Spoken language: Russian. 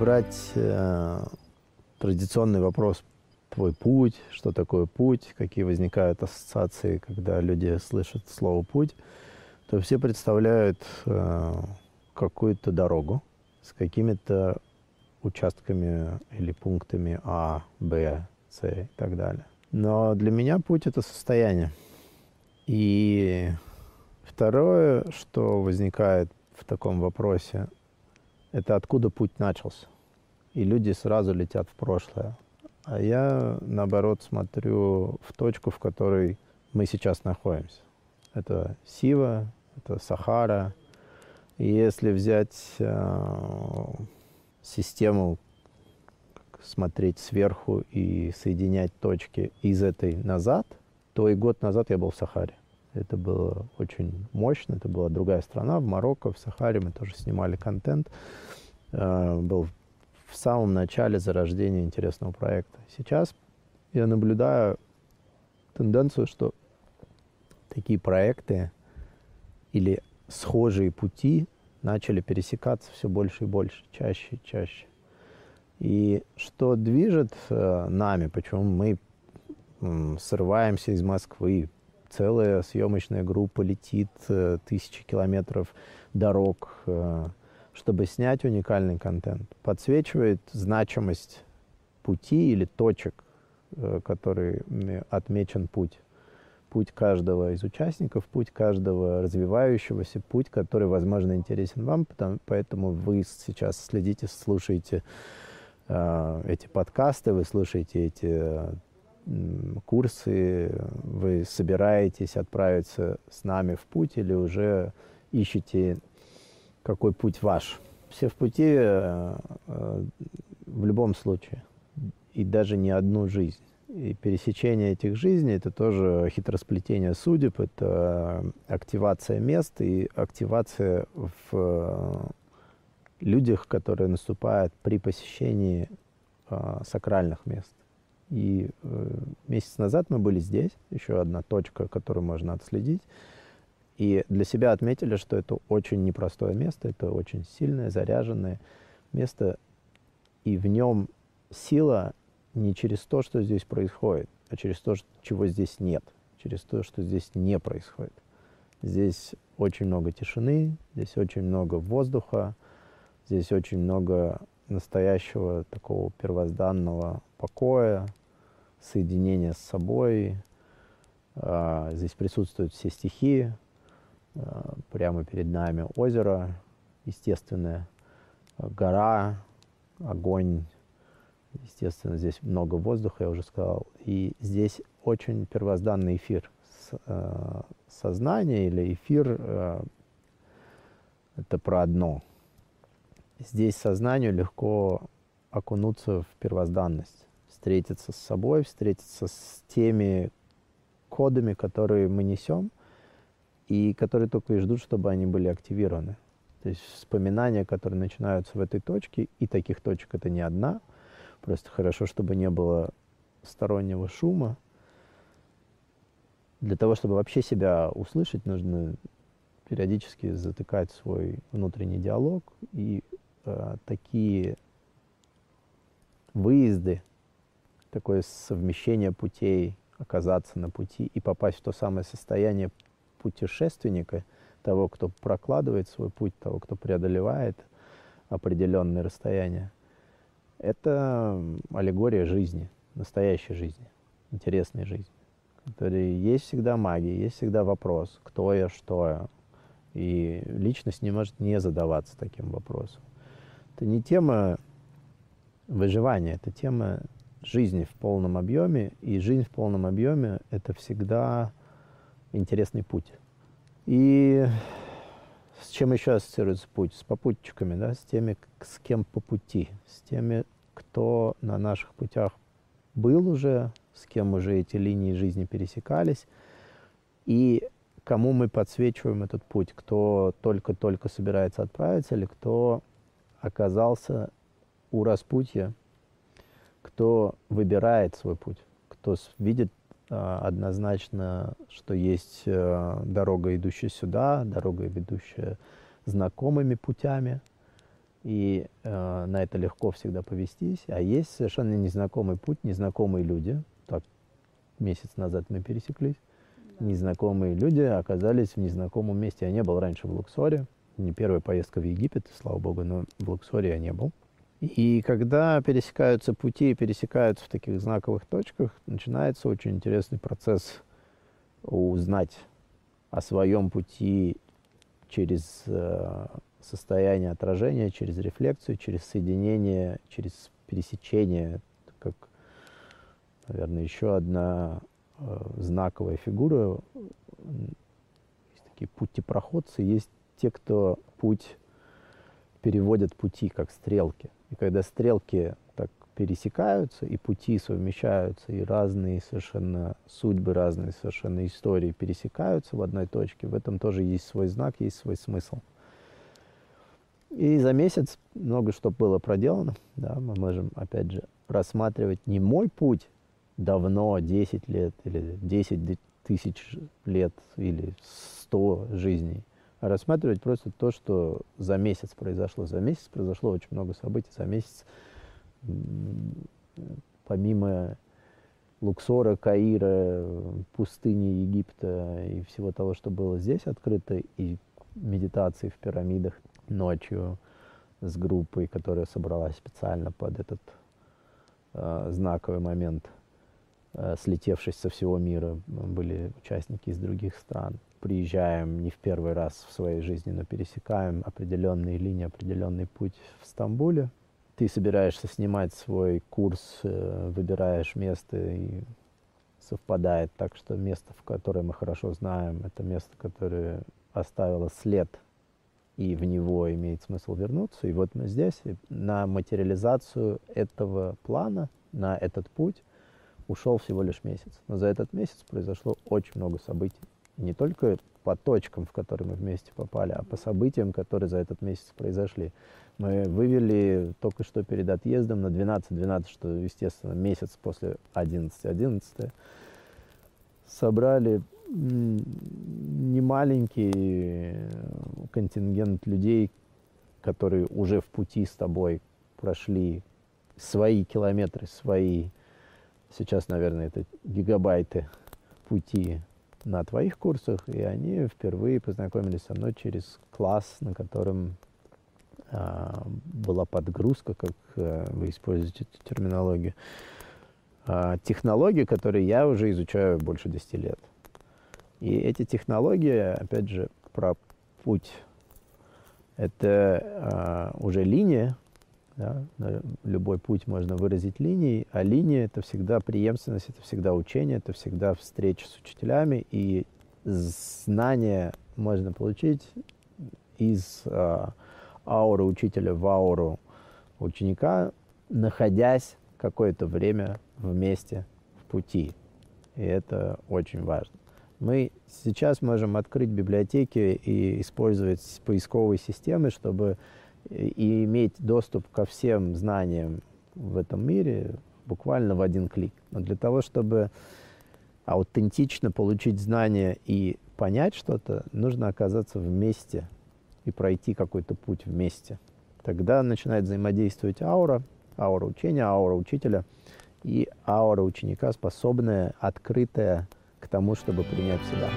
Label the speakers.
Speaker 1: брать э, традиционный вопрос твой путь, что такое путь, какие возникают ассоциации, когда люди слышат слово путь, то все представляют э, какую-то дорогу с какими-то участками или пунктами А, Б, С и так далее. Но для меня путь это состояние. И второе, что возникает в таком вопросе, это откуда путь начался. И люди сразу летят в прошлое. А я, наоборот, смотрю в точку, в которой мы сейчас находимся. Это Сива, это Сахара. И если взять э, систему, смотреть сверху и соединять точки из этой назад, то и год назад я был в Сахаре. Это было очень мощно, это была другая страна, в Марокко, в Сахаре мы тоже снимали контент. Э, был в самом начале зарождения интересного проекта. Сейчас я наблюдаю тенденцию, что такие проекты или схожие пути начали пересекаться все больше и больше, чаще и чаще. И что движет э, нами, почему мы м, срываемся из Москвы, целая съемочная группа летит э, тысячи километров дорог, э, чтобы снять уникальный контент, подсвечивает значимость пути или точек, э, который отмечен путь. Путь каждого из участников, путь каждого развивающегося, путь, который, возможно, интересен вам, потому, поэтому вы сейчас следите, слушаете э, эти подкасты, вы слушаете эти курсы, вы собираетесь отправиться с нами в путь или уже ищете какой путь ваш. Все в пути э, э, в любом случае. И даже не одну жизнь. И пересечение этих жизней – это тоже хитросплетение судеб, это активация мест и активация в э, людях, которые наступают при посещении сакральных мест. И месяц назад мы были здесь, еще одна точка, которую можно отследить. И для себя отметили, что это очень непростое место, это очень сильное, заряженное место, и в нем сила не через то, что здесь происходит, а через то, чего здесь нет, через то, что здесь не происходит. Здесь очень много тишины, здесь очень много воздуха, здесь очень много настоящего такого первозданного покоя, соединения с собой. А, здесь присутствуют все стихии, Э, прямо перед нами озеро естественное, гора, огонь, естественно, здесь много воздуха, я уже сказал, и здесь очень первозданный эфир. Э, сознание или эфир это про одно. Здесь сознанию легко окунуться в первозданность, встретиться с собой, встретиться с теми кодами, которые мы несем – и которые только и ждут, чтобы они были активированы. То есть вспоминания, которые начинаются в этой точке, и таких точек это не одна, просто хорошо, чтобы не было стороннего шума. Для того, чтобы вообще себя услышать, нужно периодически затыкать свой внутренний диалог, и э, такие выезды, такое совмещение путей, оказаться на пути и попасть в то самое состояние путешественника, того, кто прокладывает свой путь, того, кто преодолевает определенные расстояния, это аллегория жизни, настоящей жизни, интересной жизни, которой есть всегда магия, есть всегда вопрос, кто я, что я. И личность не может не задаваться таким вопросом. Это не тема выживания, это тема жизни в полном объеме. И жизнь в полном объеме – это всегда интересный путь. И с чем еще ассоциируется путь? С попутчиками, да, с теми, с кем по пути, с теми, кто на наших путях был уже, с кем уже эти линии жизни пересекались, и кому мы подсвечиваем этот путь, кто только-только собирается отправиться, или кто оказался у распутья, кто выбирает свой путь, кто видит а, однозначно, что есть э, дорога, идущая сюда, дорога, ведущая знакомыми путями, и э, на это легко всегда повестись. А есть совершенно незнакомый путь, незнакомые люди. Так, месяц назад мы пересеклись. Да. Незнакомые люди оказались в незнакомом месте. Я не был раньше в Луксоре. Не первая поездка в Египет, слава богу, но в Луксоре я не был. И когда пересекаются пути, пересекаются в таких знаковых точках, начинается очень интересный процесс узнать о своем пути через э, состояние отражения, через рефлексию, через соединение, через пересечение, как, наверное, еще одна э, знаковая фигура. Есть такие путепроходцы, есть те, кто путь переводят пути, как стрелки. И когда стрелки так пересекаются, и пути совмещаются, и разные совершенно судьбы, разные совершенно истории пересекаются в одной точке, в этом тоже есть свой знак, есть свой смысл. И за месяц много что было проделано. Да, мы можем, опять же, рассматривать не мой путь давно, 10 лет, или 10 тысяч лет, или 100 жизней, а рассматривать просто то, что за месяц произошло. За месяц произошло очень много событий. За месяц, помимо Луксора, Каира, пустыни Египта и всего того, что было здесь открыто, и медитации в пирамидах ночью с группой, которая собралась специально под этот э, знаковый момент, э, слетевшись со всего мира, были участники из других стран приезжаем не в первый раз в своей жизни, но пересекаем определенные линии, определенный путь в Стамбуле. Ты собираешься снимать свой курс, э, выбираешь место и совпадает так, что место, в которое мы хорошо знаем, это место, которое оставило след, и в него имеет смысл вернуться. И вот мы здесь, на материализацию этого плана, на этот путь ушел всего лишь месяц. Но за этот месяц произошло очень много событий не только по точкам, в которые мы вместе попали, а по событиям, которые за этот месяц произошли. Мы вывели только что перед отъездом на 12-12, что, естественно, месяц после 11-11, собрали немаленький контингент людей, которые уже в пути с тобой прошли свои километры, свои, сейчас, наверное, это гигабайты пути на твоих курсах, и они впервые познакомились со мной через класс, на котором а, была подгрузка, как а, вы используете эту терминологию, а, технологии, которые я уже изучаю больше 10 лет. И эти технологии, опять же, про путь. Это а, уже линия, да? Любой путь можно выразить линией, а линия это всегда преемственность, это всегда учение, это всегда встреча с учителями, и знания можно получить из э, ауры учителя в ауру ученика, находясь какое-то время вместе в пути. И это очень важно. Мы сейчас можем открыть библиотеки и использовать поисковые системы, чтобы и иметь доступ ко всем знаниям в этом мире буквально в один клик. Но для того, чтобы аутентично получить знания и понять что-то, нужно оказаться вместе и пройти какой-то путь вместе. Тогда начинает взаимодействовать аура, аура учения, аура учителя и аура ученика, способная, открытая к тому, чтобы принять себя.